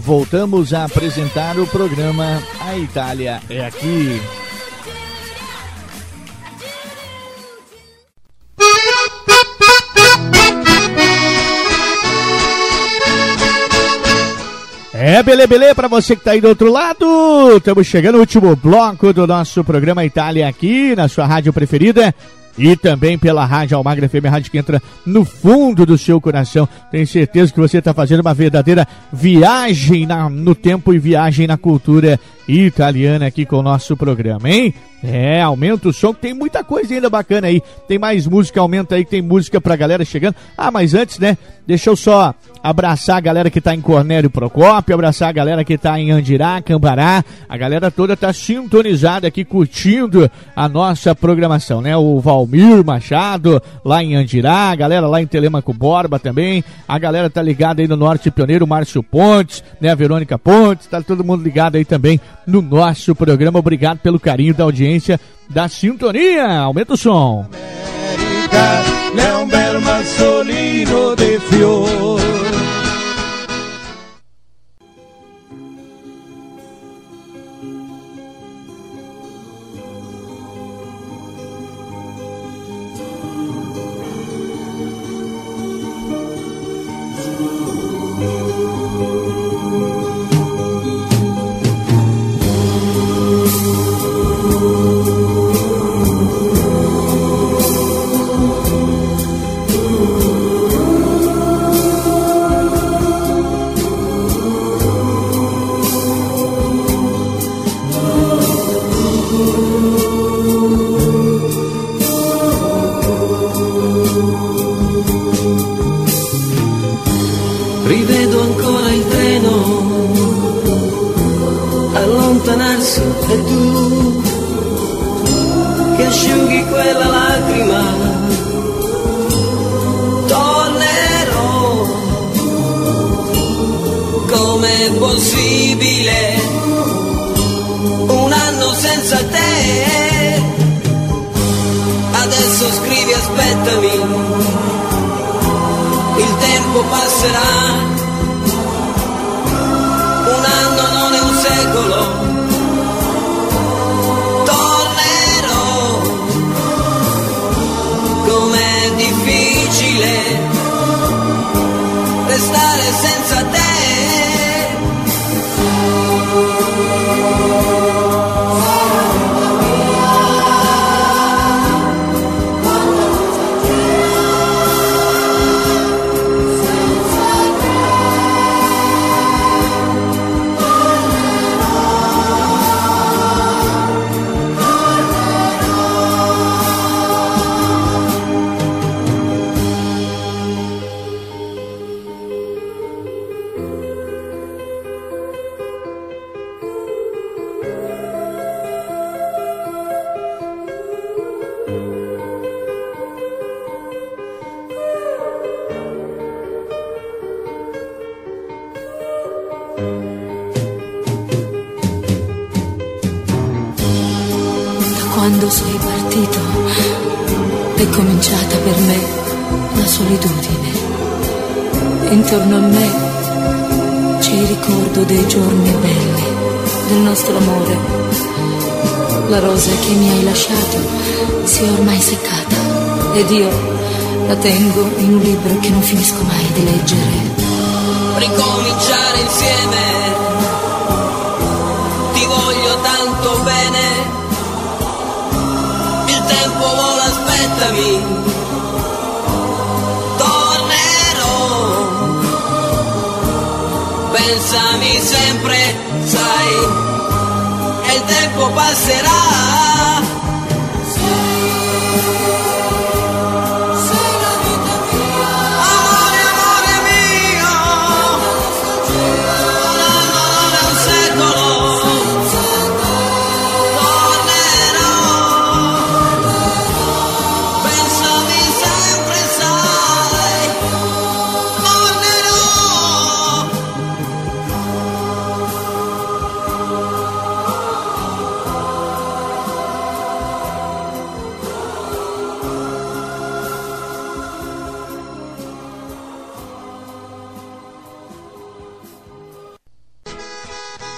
voltamos a apresentar o programa A Itália é Aqui. É, bele, bele, pra você que tá aí do outro lado. Estamos chegando no último bloco do nosso programa Itália aqui, na sua rádio preferida. E também pela Rádio Almagra FM, a rádio que entra no fundo do seu coração. Tenho certeza que você está fazendo uma verdadeira viagem na, no tempo e viagem na cultura italiana aqui com o nosso programa, hein? É, aumenta o som, tem muita coisa ainda bacana aí. Tem mais música, aumenta aí, tem música pra galera chegando. Ah, mas antes, né, deixa eu só abraçar a galera que tá em Cornélio Procópio, abraçar a galera que tá em Andirá, Cambará. A galera toda tá sintonizada aqui, curtindo a nossa programação, né? O Valmir Machado, lá em Andirá, a galera lá em Telemaco Borba também. A galera tá ligada aí no Norte Pioneiro, Márcio Pontes, né? A Verônica Pontes, tá todo mundo ligado aí também no nosso programa. Obrigado pelo carinho da audiência, da sintonia. Aumenta o som. América, poco passerà. Un anno non è un secolo. Tornerò. Com'è difficile restare senza te. solitudine. Intorno a me c'è il ricordo dei giorni belli, del nostro amore. La rosa che mi hai lasciato si è ormai seccata ed io la tengo in un libro che non finisco mai di leggere. Ricominciare insieme, ti voglio tanto bene, il tempo vola, aspettami. pensami sempre, sai, e il tempo passerà.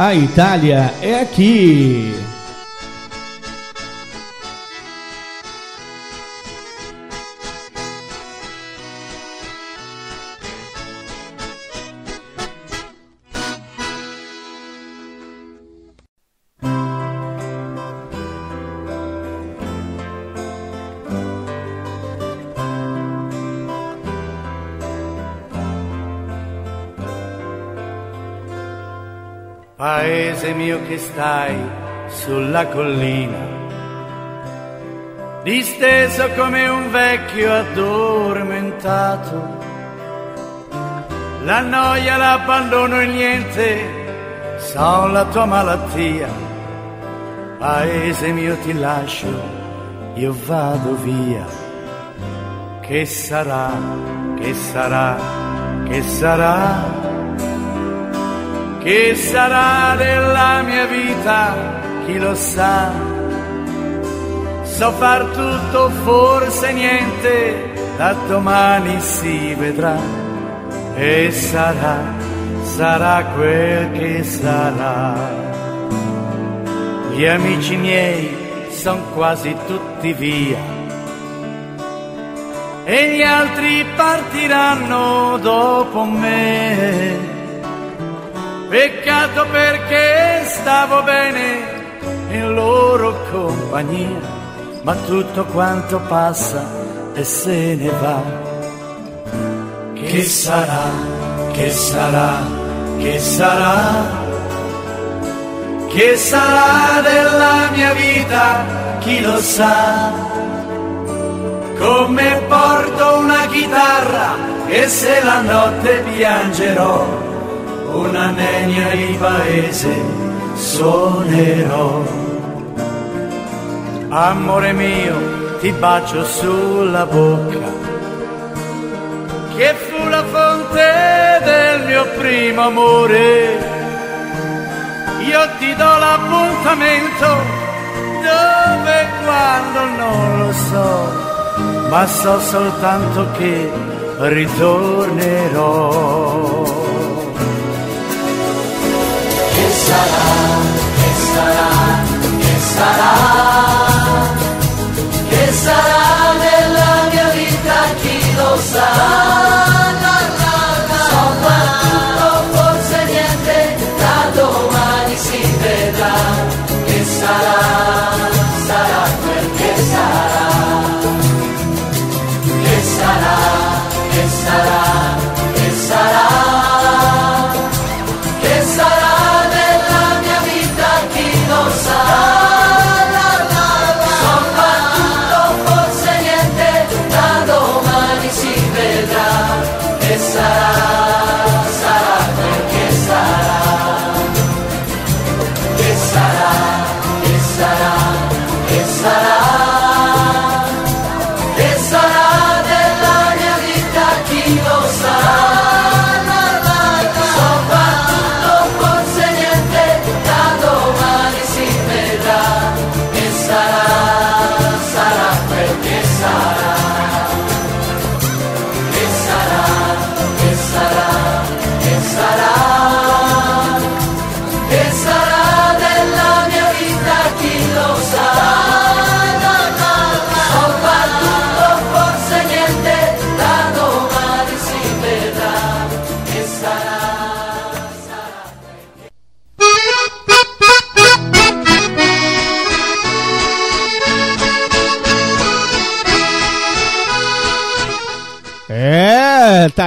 A Itália é aqui. Stai sulla collina, disteso come un vecchio addormentato. La noia, l'abbandono e niente sono la tua malattia. Paese mio ti lascio, io vado via. Che sarà, che sarà, che sarà? Che sarà della mia vita, chi lo sa? So far tutto, forse niente, da domani si vedrà. E sarà, sarà quel che sarà. Gli amici miei son quasi tutti via. E gli altri partiranno dopo me Peccato perché stavo bene in loro compagnia, ma tutto quanto passa e se ne va. Che sarà, che sarà, che sarà, che sarà della mia vita, chi lo sa. Come porto una chitarra e se la notte piangerò una nenia di paese suonerò. Amore mio, ti bacio sulla bocca, che fu la fonte del mio primo amore. Io ti do l'appuntamento dove e quando non lo so, ma so soltanto che ritornerò estará, estará, estará, estará nella mia vita chi lo sa.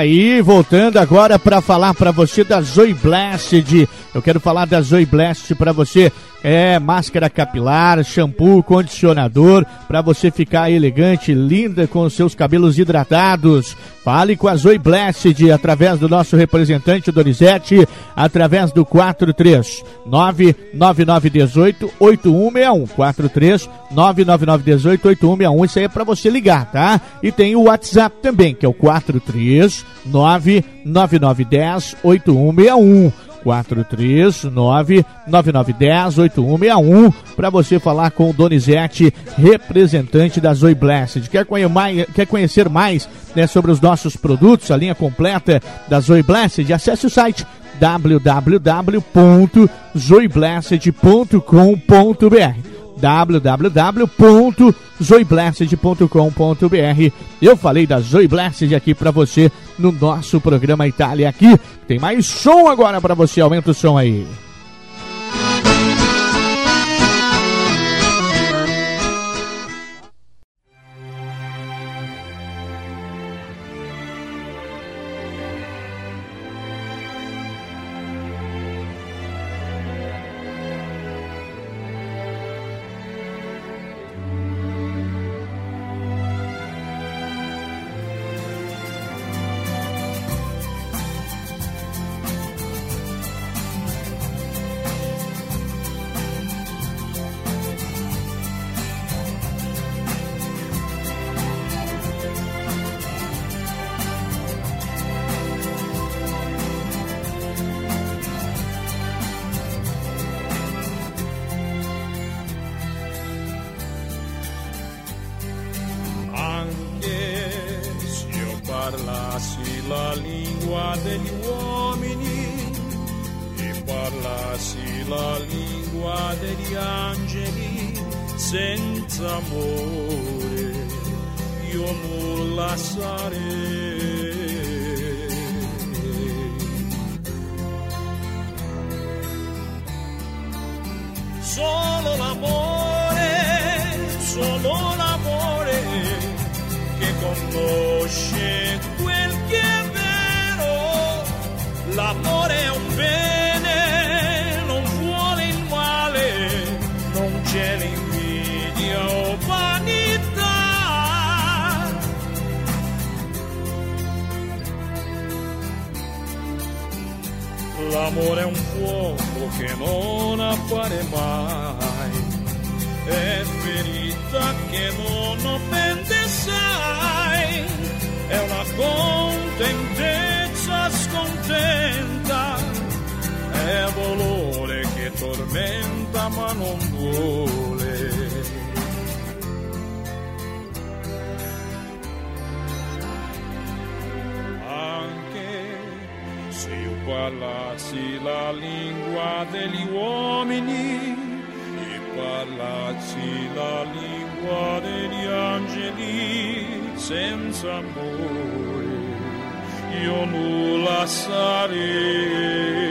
Aí, voltando agora para falar para você da Zoe Blast. Eu quero falar da Zoe Blast para você. É máscara capilar, shampoo, condicionador, para você ficar elegante, linda com os seus cabelos hidratados. Fale com a Zoe Blessed através do nosso representante Donizete, através do 4399918 8161. 4399918 Isso aí é para você ligar, tá? E tem o WhatsApp também, que é o 4399910 8161. 439-9910-8161 para você falar com o Donizete, representante da Zoe Blessed. Quer, quer conhecer mais né, sobre os nossos produtos, a linha completa da Zoe Blessed? Acesse o site www.zoeblessed.com.br www.zoiblasted.com.br. Eu falei da Zoiblasted aqui para você no nosso programa Itália aqui. Tem mais som agora para você, aumenta o som aí. parlassi la lingua degli uomini e parlassi la lingua degli angeli senza amore io nulla sarei. So L'amore è un bene, non vuole il male, non c'è l'invidia o vanità. L'amore è un fuoco che non appare mai, è ferita che non non vuole. Anche se io parlassi la lingua degli uomini e parlassi la lingua degli angeli senza amore, io nulla sarei.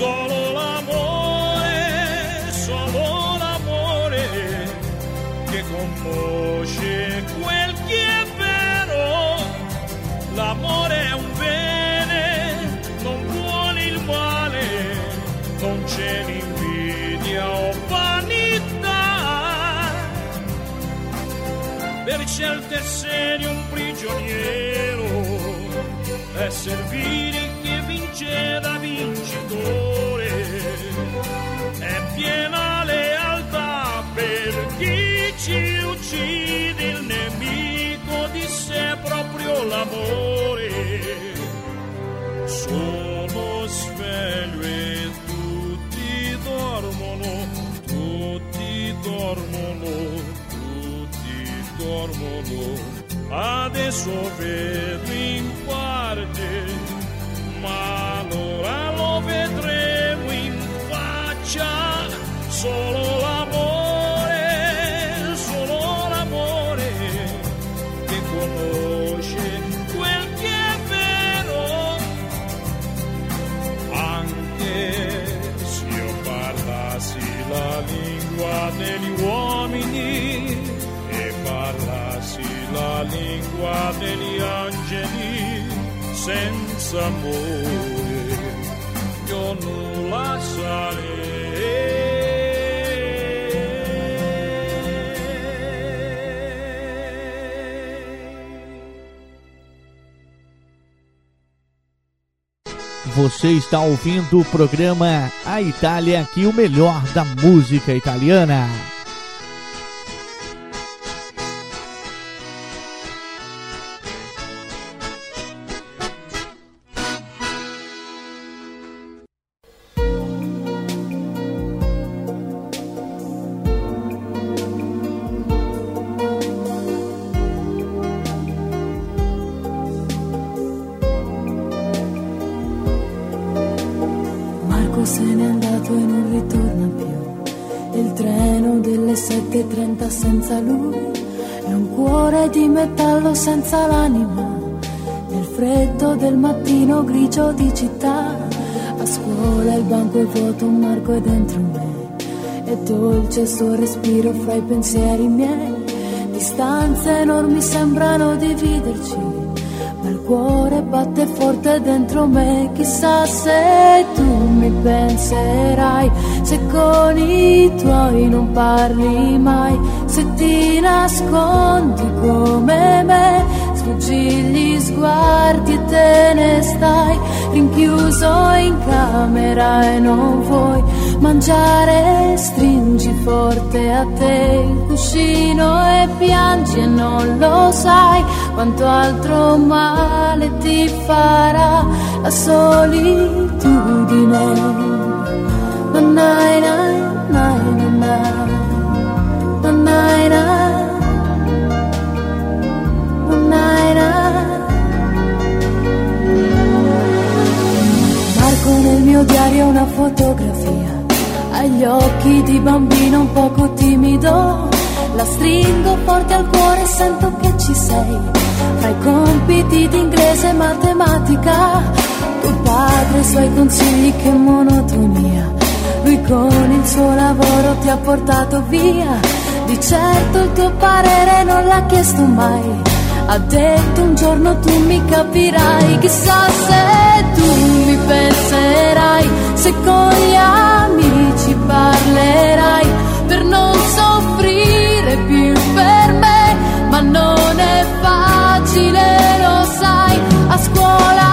solo l'amore, solo l'amore che compose quel che è vero. L'amore è un bene, non vuole il male, non c'è l'invidia o vanità. Per scelte serie un prigioniero è servire che vince da vincitore. amore, sono sveglio e tutti dormono, tu te tutti dormono. Adesso vedo em parte, ma allora lo vedremo em faccia solo senza amore io non. Você está ouvindo o programa A Itália aqui, o melhor da música italiana. Delle 7.30 senza lui è un cuore di metallo senza l'anima. Nel freddo del mattino grigio di città, a scuola il banco è vuoto, un Marco è dentro me. È dolce il suo respiro fra i pensieri miei. Distanze enormi sembrano dividerci ma il cuore batte forte dentro me, chissà se tu mi penserai, se con i tuoi non parli mai, se ti nascondi come me, sfuggi gli sguardi e te ne stai, rinchiuso in camera e non vuoi mangiare, stringi forte a te il cuscino e piangi e non lo sai quanto altro male ti farà la solitudine. Nanai, nai, nai, la stringo forte al cuore sento che ci sei. Fra i compiti di inglese e matematica, tuo padre e i suoi consigli, che monotonia. Lui con il suo lavoro ti ha portato via. Di certo il tuo parere non l'ha chiesto mai. Ha detto un giorno tu mi capirai, chissà se tu mi penserai, se con gli amici non è facile, lo sai, a scuola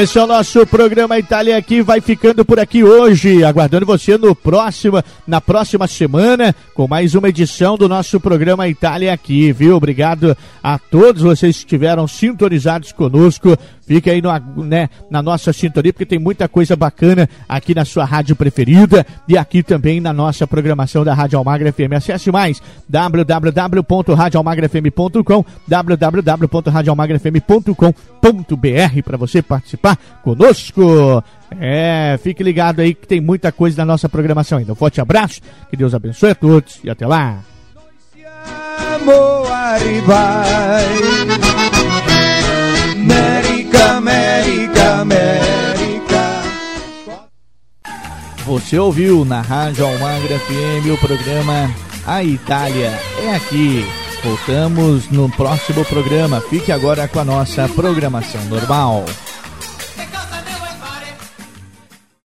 Esse é o nosso programa Itália aqui, vai ficando por aqui hoje, aguardando você no próximo, na próxima semana, com mais uma edição do nosso programa Itália aqui, viu? Obrigado a todos vocês que estiveram sintonizados conosco. Fique aí no, né, na nossa sintonia, porque tem muita coisa bacana aqui na sua rádio preferida e aqui também na nossa programação da Rádio Almagra FM. Acesse mais www.radioalmagrafm.com www.radioalmagrafm.com.br para você participar conosco. É, fique ligado aí que tem muita coisa na nossa programação ainda. Um forte abraço, que Deus abençoe a todos e até lá. America, America. Você ouviu na Rádio Almagra FM o programa A Itália é aqui. Voltamos no próximo programa. Fique agora com a nossa programação normal.